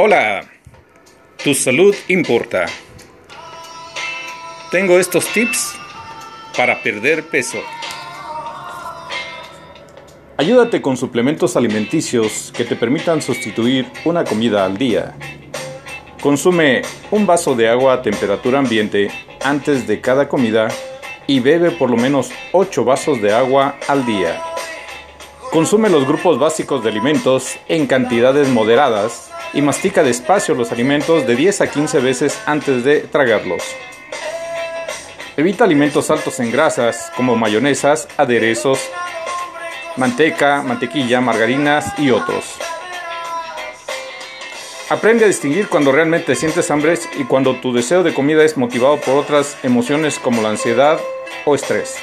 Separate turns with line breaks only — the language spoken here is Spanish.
Hola, tu salud importa. Tengo estos tips para perder peso. Ayúdate con suplementos alimenticios que te permitan sustituir una comida al día. Consume un vaso de agua a temperatura ambiente antes de cada comida y bebe por lo menos 8 vasos de agua al día. Consume los grupos básicos de alimentos en cantidades moderadas y mastica despacio los alimentos de 10 a 15 veces antes de tragarlos. Evita alimentos altos en grasas como mayonesas, aderezos, manteca, mantequilla, margarinas y otros. Aprende a distinguir cuando realmente sientes hambre y cuando tu deseo de comida es motivado por otras emociones como la ansiedad o estrés.